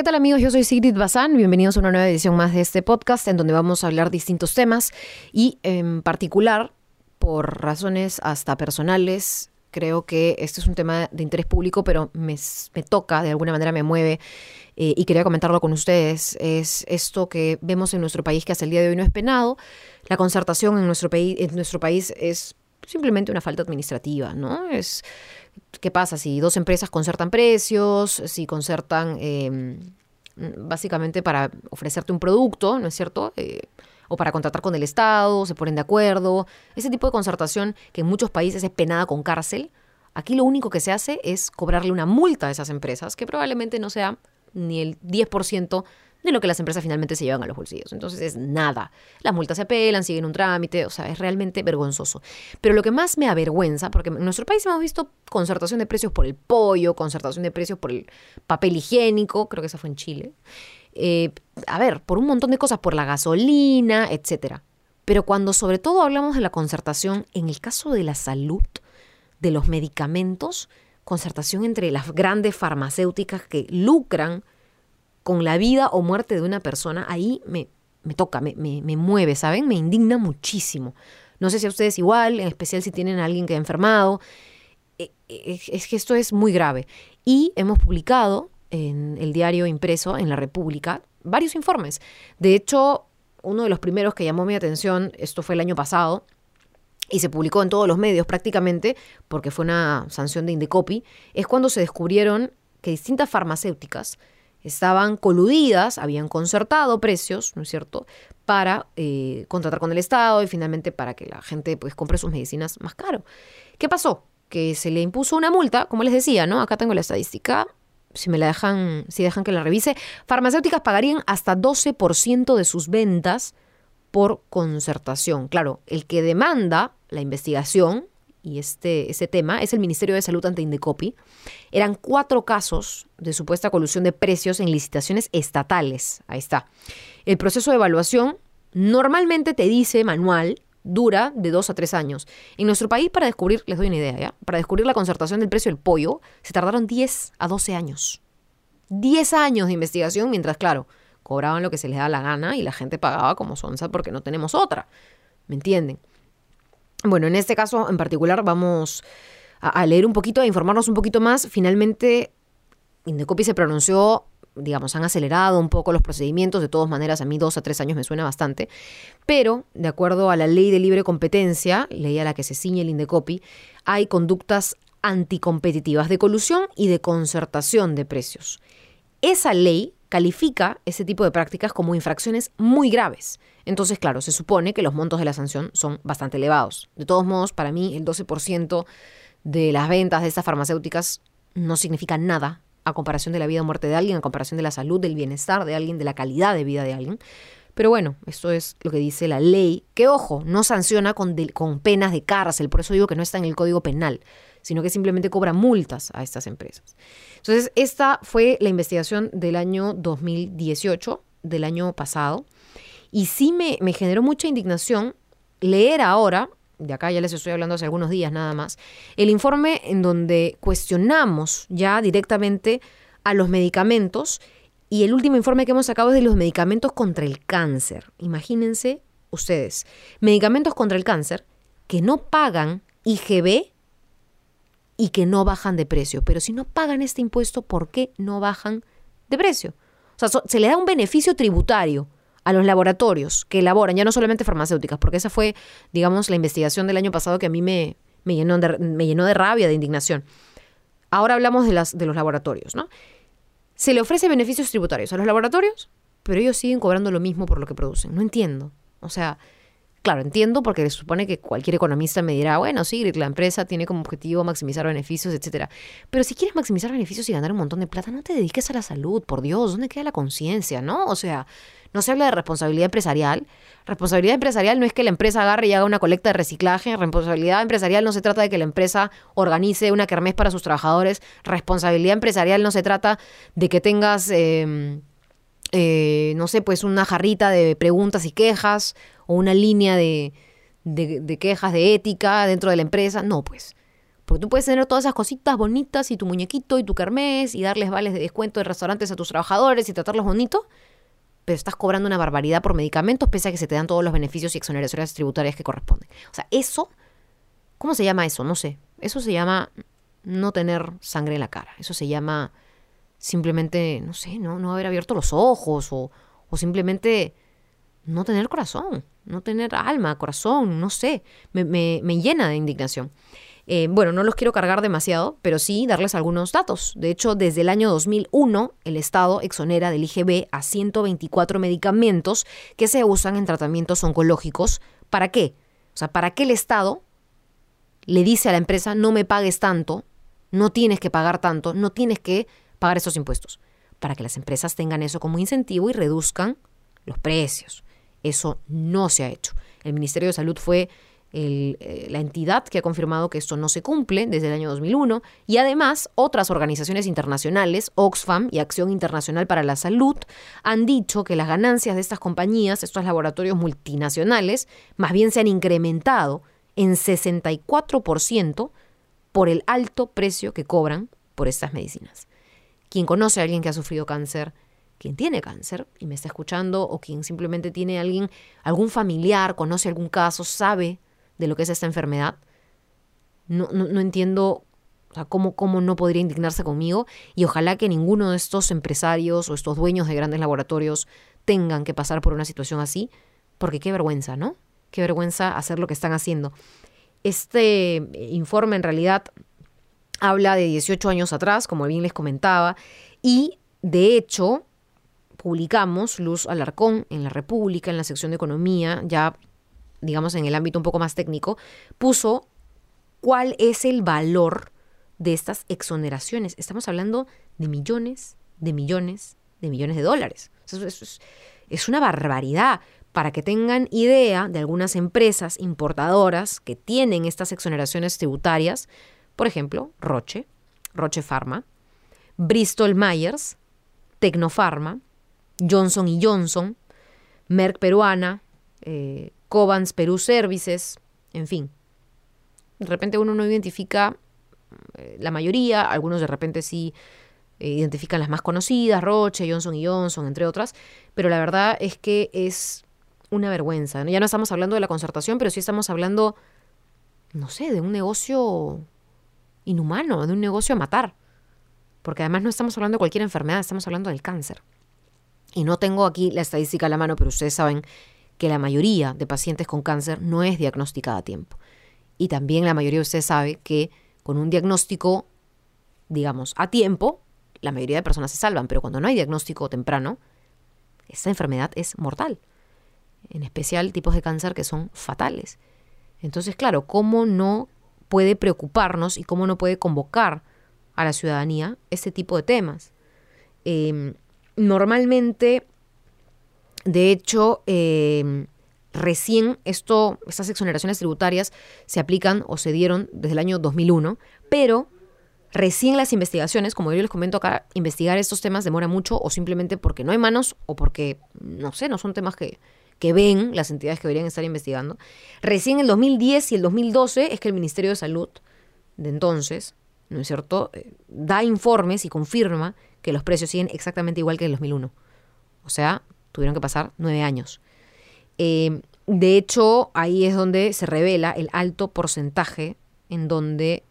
¿Qué tal amigos? Yo soy Sigrid Bazán. Bienvenidos a una nueva edición más de este podcast en donde vamos a hablar distintos temas y en particular, por razones hasta personales, creo que este es un tema de interés público, pero me, toca, de alguna manera me mueve eh, y quería comentarlo con ustedes. Es esto que vemos en nuestro país que hasta el día de hoy no es penado. La concertación en nuestro, en nuestro país es simplemente una falta administrativa, ¿no? Es ¿Qué pasa si dos empresas concertan precios, si concertan em, básicamente para ofrecerte un producto, ¿no es cierto? Eh, o para contratar con el Estado, se ponen de acuerdo. Ese tipo de concertación que en muchos países es penada con cárcel. Aquí lo único que se hace es cobrarle una multa a esas empresas, que probablemente no sea ni el 10% de lo que las empresas finalmente se llevan a los bolsillos. Entonces es nada. Las multas se apelan, siguen un trámite, o sea, es realmente vergonzoso. Pero lo que más me avergüenza, porque en nuestro país hemos visto concertación de precios por el pollo, concertación de precios por el papel higiénico, creo que esa fue en Chile. Eh, a ver, por un montón de cosas, por la gasolina, etcétera. Pero cuando sobre todo hablamos de la concertación, en el caso de la salud, de los medicamentos, concertación entre las grandes farmacéuticas que lucran con la vida o muerte de una persona, ahí me, me toca, me, me, mueve, ¿saben? Me indigna muchísimo. No sé si a ustedes igual, en especial si tienen a alguien que ha enfermado. E, e, es que esto es muy grave. Y hemos publicado en el diario impreso en la República varios informes. De hecho, uno de los primeros que llamó mi atención, esto fue el año pasado, y se publicó en todos los medios prácticamente, porque fue una sanción de Indecopi, es cuando se descubrieron que distintas farmacéuticas estaban coludidas, habían concertado precios, ¿no es cierto?, para eh, contratar con el Estado y finalmente para que la gente pues compre sus medicinas más caro. ¿Qué pasó? Que se le impuso una multa, como les decía, ¿no? Acá tengo la estadística, si me la dejan, si dejan que la revise, farmacéuticas pagarían hasta 12% de sus ventas por concertación. Claro, el que demanda la investigación y este, ese tema es el Ministerio de Salud ante Indecopi. Eran cuatro casos de supuesta colusión de precios en licitaciones estatales. Ahí está. El proceso de evaluación normalmente te dice manual dura de dos a tres años. En nuestro país, para descubrir, les doy una idea, ¿ya? Para descubrir la concertación del precio del pollo, se tardaron 10 a 12 años. 10 años de investigación, mientras, claro, cobraban lo que se les da la gana y la gente pagaba como sonza porque no tenemos otra. ¿Me entienden? Bueno, en este caso en particular vamos a, leer un poquito, a informarnos un poquito más. Finalmente, Indecopi se pronunció digamos, han acelerado un poco los procedimientos, de todas maneras a mí dos a tres años me suena bastante, pero de acuerdo a la ley de libre competencia, ley a la que se ciñe el Indecopi, hay conductas anticompetitivas de colusión y de concertación de precios. Esa ley califica ese tipo de prácticas como infracciones muy graves. Entonces, claro, se supone que los montos de la sanción son bastante elevados. De todos modos, para mí el 12% de las ventas de estas farmacéuticas no significa nada a comparación de la vida o muerte de alguien, a comparación de la salud, del bienestar de alguien, de la calidad de vida de alguien. Pero bueno, esto es lo que dice la ley, que ojo, no sanciona con, con penas de cárcel, por eso digo que no está en el Código Penal, sino que simplemente cobra multas a estas empresas. Entonces, esta fue la investigación del año 2018, del año pasado, y sí me, me generó mucha indignación leer ahora, de acá ya les estoy hablando hace algunos días nada más, el informe en donde cuestionamos ya directamente a los medicamentos y el último informe que hemos sacado es de los medicamentos contra el cáncer. Imagínense ustedes, medicamentos contra el cáncer que no pagan IGB y que no bajan de precio. Pero si no pagan este impuesto, ¿por qué no bajan de precio? O sea, se le da un beneficio tributario a los laboratorios que elaboran, ya no solamente farmacéuticas, porque esa fue, digamos, la investigación del año pasado que a mí me, me, llenó, de, me llenó de rabia, de indignación. Ahora hablamos de, las, de los laboratorios, ¿no? Se le ofrece beneficios tributarios a los laboratorios, pero ellos siguen cobrando lo mismo por lo que producen. No entiendo. O sea, Claro, entiendo porque se supone que cualquier economista me dirá, bueno, sí, la empresa tiene como objetivo maximizar beneficios, etcétera. Pero si quieres maximizar beneficios y ganar un montón de plata, no te dediques a la salud, por Dios, ¿dónde queda la conciencia, no? O sea, no se habla de responsabilidad empresarial. Responsabilidad empresarial no es que la empresa agarre y haga una colecta de reciclaje. Responsabilidad empresarial no se trata de que la empresa organice una kermés para sus trabajadores. Responsabilidad empresarial no se trata de que tengas, em, eh, no sé, pues una jarrita de preguntas y quejas o una línea de, de, quejas de ética dentro de la empresa. No, pues. Porque tú puedes tener todas esas cositas bonitas y tu muñequito y tu kermés y darles vales de descuento de restaurantes a tus trabajadores y tratarlos bonito, pero estás cobrando una barbaridad por medicamentos pese a que se te dan todos los beneficios y exoneraciones tributarias que corresponden. O sea, eso, ¿cómo se llama eso? No sé. Eso se llama no tener sangre en la cara. Eso se llama simplemente, no sé, no, no haber abierto los ojos o, o simplemente no tener corazón, no tener alma, corazón, no sé, me, me, llena de indignación. Eh, bueno, no los quiero cargar demasiado, pero sí darles algunos datos. De hecho, desde el año 2001, el Estado exonera del IGB a 124 medicamentos que se usan en tratamientos oncológicos. ¿Para qué? O sea, ¿para qué el Estado le dice a la empresa no me pagues tanto, no tienes que pagar tanto, no tienes que pagar esos impuestos? Para que las empresas tengan eso como incentivo y reduzcan los precios. Eso no se ha hecho. El Ministerio de Salud fue eh, la entidad que ha confirmado que esto no se cumple desde el año 2001 y además otras organizaciones internacionales, Oxfam y Acción Internacional para la Salud, han dicho que las ganancias de estas compañías, estos laboratorios multinacionales, más bien se han incrementado en 64% por el alto precio que cobran por estas medicinas. Quien conoce a alguien que ha sufrido cáncer quien tiene cáncer y me está escuchando o quien simplemente tiene alguien, algún familiar, conoce algún caso, sabe de lo que es esta enfermedad, no, no, entiendo cómo, cómo no podría indignarse conmigo y ojalá que ninguno de estos empresarios o estos dueños de grandes laboratorios tengan que pasar por una situación así, porque qué vergüenza, ¿no? Qué vergüenza hacer lo que están haciendo. Este eh, informe en realidad habla de 18 años atrás, como bien les comentaba, y de hecho publicamos, Luz Alarcón, en la República, en la sección de Economía, ya digamos en el ámbito un poco más técnico, puso cuál es el valor de estas exoneraciones. Estamos hablando de millones, de millones, de millones de dólares. es, una barbaridad. Para que tengan idea de algunas empresas importadoras que tienen estas exoneraciones tributarias, por ejemplo, Roche, Roche Pharma, Bristol Myers, Tecnofarma, Johnson y Johnson, Merck Peruana, eh, Cobans Perú Services, en fin. De repente uno no identifica eh, la mayoría, algunos de repente sí eh, identifican las más conocidas, Roche, Johnson y Johnson, entre otras, pero la verdad es que es una vergüenza. Ya no estamos hablando de la concertación, pero sí estamos hablando, no sé, de un negocio inhumano, de un negocio a matar. Porque además no estamos hablando de cualquier enfermedad, estamos hablando del cáncer. Y no tengo aquí la estadística a la mano, pero ustedes saben que la mayoría de pacientes con cáncer no es diagnosticada a tiempo. Y también la mayoría de ustedes sabe que con un diagnóstico, digamos, a tiempo, la mayoría de personas se salvan, pero cuando no hay diagnóstico temprano, esta enfermedad es mortal. En especial tipos de cáncer que son fatales. Entonces, claro, ¿cómo no puede preocuparnos y cómo no puede convocar a la ciudadanía este tipo de temas? Eh, Normalmente, de hecho, eh, recién esto, estas exoneraciones tributarias se aplican o se dieron desde el año 2001, pero recién las investigaciones, como yo les comento acá, investigar estos temas demora mucho o simplemente porque no hay manos o porque, no sé, no son temas que, que ven las entidades que deberían estar investigando. Recién el 2010 y el 2012 es que el Ministerio de Salud de entonces, ¿no es cierto?, eh, da informes y confirma que los precios siguen exactamente igual que en el 2001. O sea, tuvieron que pasar nueve años. Eh, de hecho, ahí es donde se revela el alto porcentaje en donde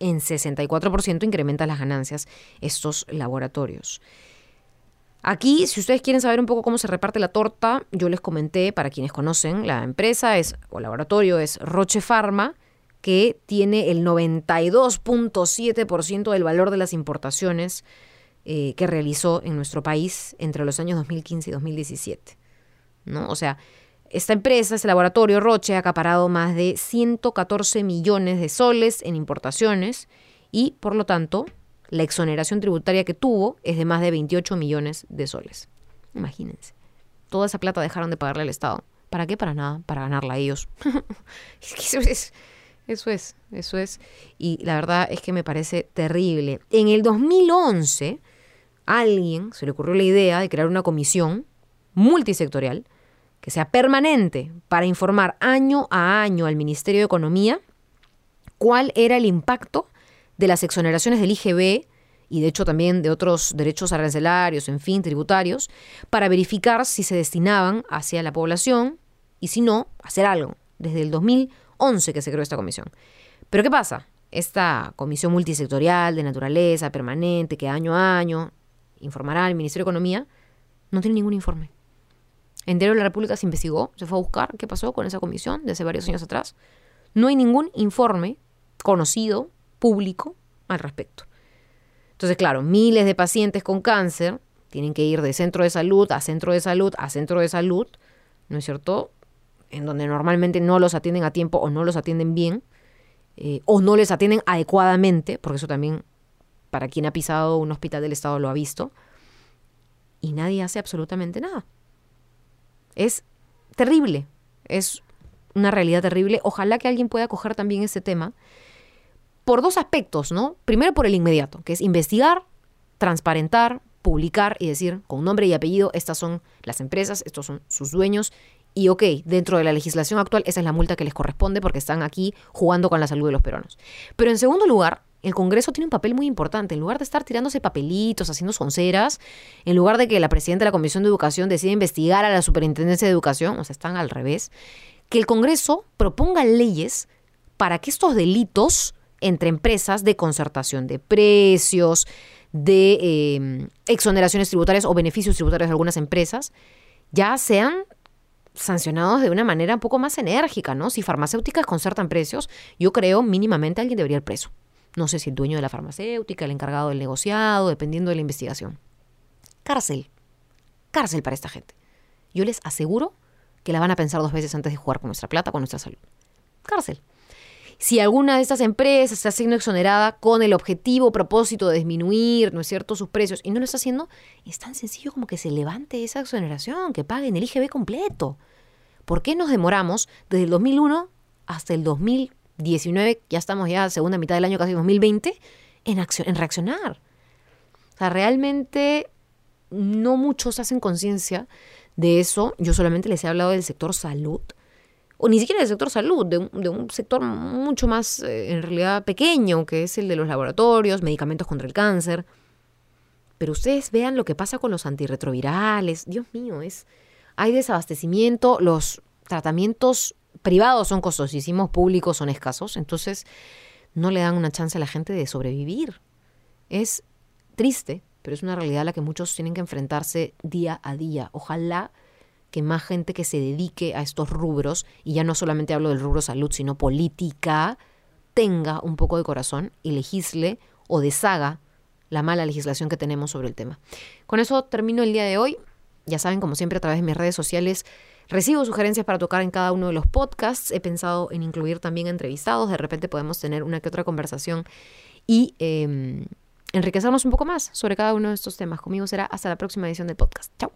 en 64% incrementan las ganancias estos laboratorios. Aquí, si ustedes quieren saber un poco cómo se reparte la torta, yo les comenté, para quienes conocen, la empresa es, o laboratorio es Roche Pharma, que tiene el 92.7% del valor de las importaciones eh, que realizó en nuestro país entre los años 2015 y 2017. ¿no? O sea, esta empresa, este laboratorio Roche, ha acaparado más de 114 millones de soles en importaciones y, por lo tanto, la exoneración tributaria que tuvo es de más de 28 millones de soles. Imagínense. Toda esa plata dejaron de pagarle al Estado. ¿Para qué? Para nada, para ganarla a ellos. eso es, eso es, eso es. Y la verdad es que me parece terrible. En el 2011 alguien se le ocurrió la idea de crear una comisión multisectorial que sea permanente para informar año a año al Ministerio de Economía cuál era el impacto de las exoneraciones del IGB y de hecho también de otros derechos arancelarios, en fin, tributarios, para verificar si se destinaban hacia la población y si no, hacer algo. Desde el 2011 que se creó esta comisión. Pero ¿qué pasa? Esta comisión multisectorial de naturaleza permanente que año a año informará al Ministerio de Economía no tiene ningún informe. En de la República se investigó, se fue a buscar qué pasó con esa comisión de hace varios años atrás. No hay ningún informe conocido, público, al respecto. Entonces, claro, miles de pacientes con cáncer tienen que ir de centro de salud a centro de salud a centro de salud, ¿no es cierto? En donde normalmente no los atienden a tiempo o no los atienden bien, eh, o no les atienden adecuadamente, porque eso también, para quien ha pisado un hospital del Estado lo ha visto, y nadie hace absolutamente nada. Es terrible, es una realidad terrible. Ojalá que alguien pueda coger también ese tema por dos aspectos, ¿no? Primero por el inmediato, que es investigar, transparentar, publicar y decir con nombre y apellido, estas son las empresas, estos son sus dueños. Y ok, dentro de la legislación actual, esa es la multa que les corresponde porque están aquí jugando con la salud de los peruanos. Pero en segundo lugar, el Congreso tiene un papel muy importante. En lugar de estar tirándose papelitos, haciendo sonceras, en lugar de que la presidenta de la Comisión de Educación decida investigar a la Superintendencia de Educación, o sea, están al revés, que el Congreso proponga leyes para que estos delitos entre empresas de concertación de precios, de em, exoneraciones tributarias o beneficios tributarios de algunas empresas, ya sean sancionados de una manera un poco más enérgica, ¿no? Si farmacéuticas concertan precios, yo creo mínimamente alguien debería ir preso. No sé si el dueño de la farmacéutica, el encargado del negociado, dependiendo de la investigación. Cárcel. Cárcel para esta gente. Yo les aseguro que la van a pensar dos veces antes de jugar con nuestra plata, con nuestra salud. Cárcel. Si alguna de estas empresas está siendo exonerada con el objetivo, propósito de disminuir, ¿no es cierto?, sus precios y no lo está haciendo, es tan sencillo como que se levante esa exoneración, que paguen el IGB completo. ¿Por qué nos demoramos desde el 2001 hasta el 2000? 19, ya estamos ya segunda mitad del año, casi 2020, en, acción, en reaccionar. O sea, realmente no muchos hacen conciencia de eso. Yo solamente les he hablado del sector salud, o ni siquiera del sector salud, de un, sector mucho más, eh, en realidad, pequeño, que es el de los laboratorios, medicamentos contra el cáncer. Pero ustedes vean lo que pasa con los antirretrovirales. Dios mío, es hay desabastecimiento, los tratamientos privados son costosísimos, públicos son escasos, entonces no le dan una chance a la gente de sobrevivir. Es triste, pero es una realidad a la que muchos tienen que enfrentarse día a día. Ojalá que más gente que se dedique a estos rubros, y ya no solamente hablo del rubro salud, sino política, tenga un poco de corazón y legisle o deshaga la mala legislación que tenemos sobre el tema. Con eso termino el día de hoy. Ya saben, como siempre, a través de mis redes sociales Recibo sugerencias para tocar en cada uno de los podcasts. He pensado en incluir también entrevistados. De repente podemos tener una que otra conversación y em, enriquecernos un poco más sobre cada uno de estos temas. Conmigo será hasta la próxima edición del podcast. Chao.